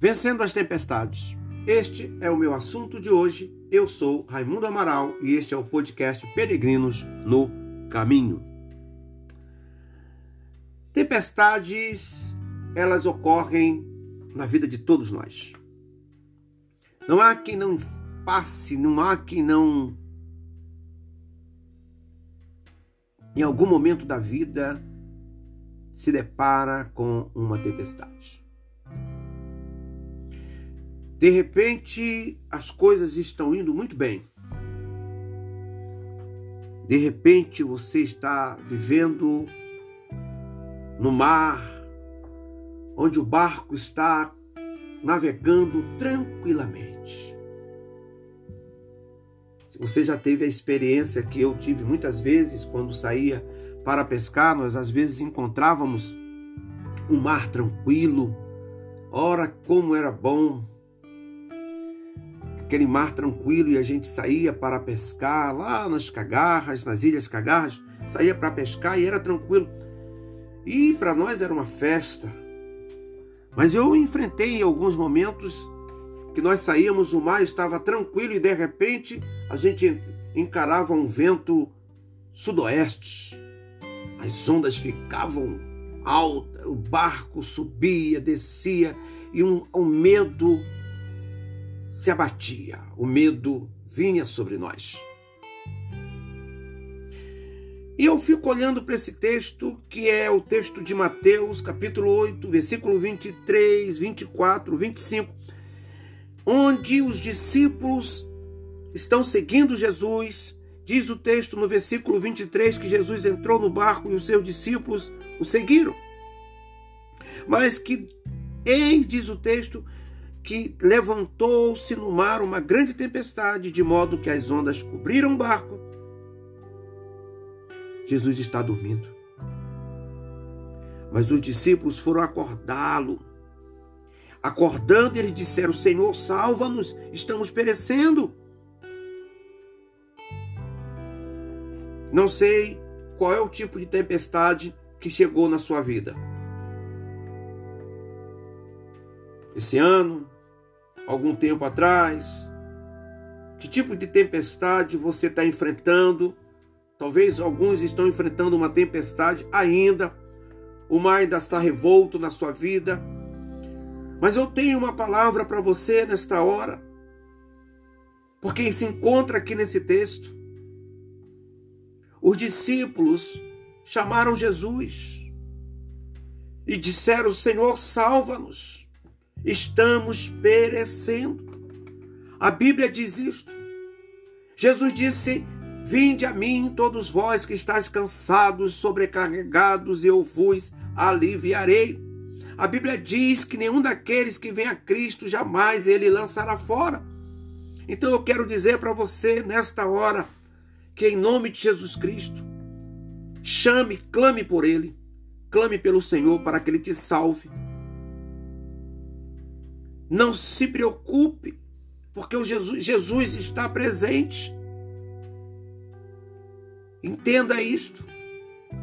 Vencendo as tempestades. Este é o meu assunto de hoje. Eu sou Raimundo Amaral e este é o podcast Peregrinos no Caminho. Tempestades, elas ocorrem na vida de todos nós. Não há quem não passe, não há quem não em algum momento da vida se depara com uma tempestade. De repente, as coisas estão indo muito bem. De repente, você está vivendo no mar, onde o barco está navegando tranquilamente. Você já teve a experiência que eu tive muitas vezes quando saía para pescar, nós às vezes encontrávamos um mar tranquilo. Ora, como era bom aquele mar tranquilo e a gente saía para pescar lá nas Cagarras, nas Ilhas Cagarras, saía para pescar e era tranquilo. E para nós era uma festa. Mas eu enfrentei alguns momentos que nós saíamos, o mar estava tranquilo e de repente a gente encarava um vento sudoeste. As ondas ficavam altas, o barco subia, descia e um, um medo se abatia, o medo vinha sobre nós. E eu fico olhando para esse texto, que é o texto de Mateus, capítulo 8, versículo 23, 24, 25, onde os discípulos estão seguindo Jesus. Diz o texto no versículo 23 que Jesus entrou no barco e os seus discípulos o seguiram. Mas que, eis, diz o texto, que levantou-se no mar uma grande tempestade, de modo que as ondas cobriram o barco. Jesus está dormindo. Mas os discípulos foram acordá-lo. Acordando, eles disseram: Senhor, salva-nos, estamos perecendo. Não sei qual é o tipo de tempestade que chegou na sua vida. Esse ano, algum tempo atrás? Que tipo de tempestade você está enfrentando? Talvez alguns estão enfrentando uma tempestade ainda. O mar ainda está revolto na sua vida. Mas eu tenho uma palavra para você nesta hora. Por quem se encontra aqui nesse texto. Os discípulos chamaram Jesus e disseram: Senhor, salva-nos estamos perecendo. A Bíblia diz isto. Jesus disse: Vinde a mim, todos vós que estáis cansados, sobrecarregados, e eu vos aliviarei. A Bíblia diz que nenhum daqueles que vem a Cristo jamais ele lançará fora. Então eu quero dizer para você nesta hora que em nome de Jesus Cristo, chame, clame por ele, clame pelo Senhor para que ele te salve não se preocupe, porque o Jesus, Jesus está presente. Entenda isto.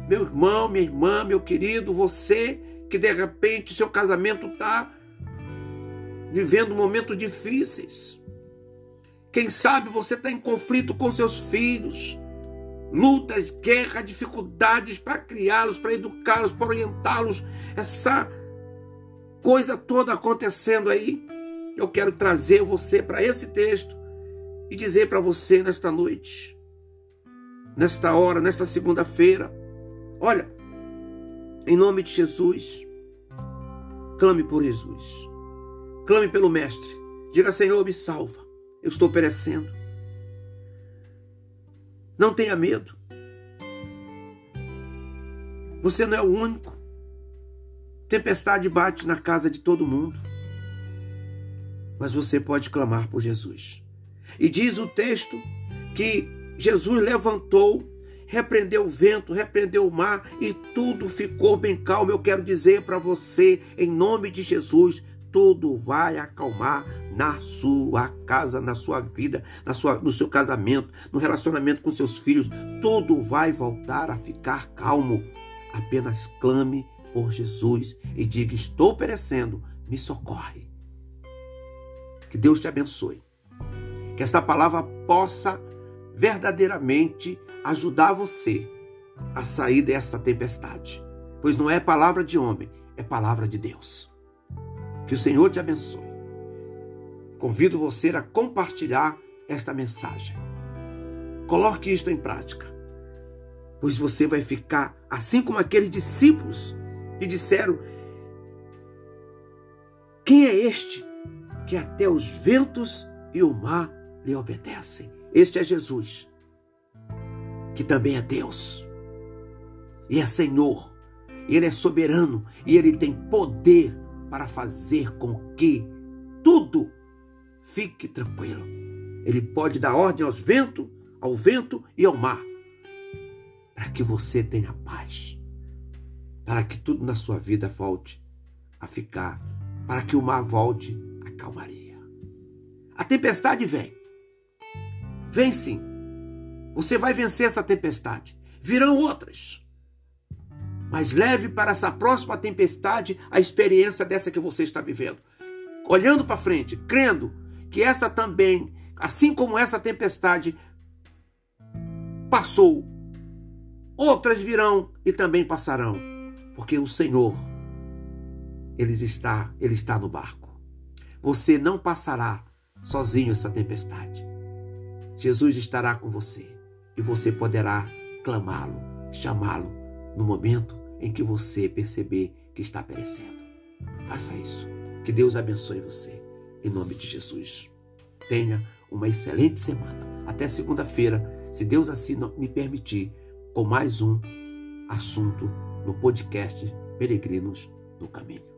Meu irmão, minha irmã, meu querido, você que de repente seu casamento está vivendo momentos difíceis. Quem sabe você está em conflito com seus filhos, lutas, guerra, dificuldades para criá-los, para educá-los, para orientá-los. Essa coisa toda acontecendo aí, eu quero trazer você para esse texto e dizer para você nesta noite, nesta hora, nesta segunda-feira, olha, em nome de Jesus, clame por Jesus, clame pelo Mestre, diga Senhor, me salva, eu estou perecendo. Não tenha medo. Você não é o único. Tempestade bate na casa de todo mundo. Mas você pode clamar por Jesus. E diz o texto que Jesus levantou, repreendeu o vento, repreendeu o mar e tudo ficou bem calmo. Eu quero dizer para você, em nome de Jesus, tudo vai acalmar na sua casa, na sua vida, na sua, no seu casamento, no relacionamento com seus filhos. Tudo vai voltar a ficar calmo. Apenas clame por Jesus e diga: Estou perecendo, me socorre. Que Deus te abençoe. Que esta palavra possa verdadeiramente ajudar você a sair dessa tempestade. Pois não é palavra de homem, é palavra de Deus. Que o Senhor te abençoe. Convido você a compartilhar esta mensagem. Coloque isto em prática, pois você vai ficar assim como aqueles discípulos que disseram: Quem é este que até os ventos e o mar lhe obedecem? Este é Jesus, que também é Deus e é Senhor, Ele é soberano e Ele tem poder para fazer com que tudo fique tranquilo. Ele pode dar ordem aos ventos, ao vento e ao mar, para que você tenha paz, para que tudo na sua vida volte a ficar, para que o mar volte a calmaria. A tempestade vem. Vem sim. Você vai vencer essa tempestade. Virão outras. Mas leve para essa próxima tempestade a experiência dessa que você está vivendo. Olhando para frente, crendo que essa também, assim como essa tempestade passou, outras virão e também passarão, porque o Senhor ele está, ele está no barco. Você não passará sozinho essa tempestade. Jesus estará com você e você poderá clamá-lo, chamá-lo no momento em que você perceber que está perecendo. Faça isso. Que Deus abençoe você. Em nome de Jesus. Tenha uma excelente semana. Até segunda-feira, se Deus assim me permitir, com mais um assunto no podcast Peregrinos no Caminho.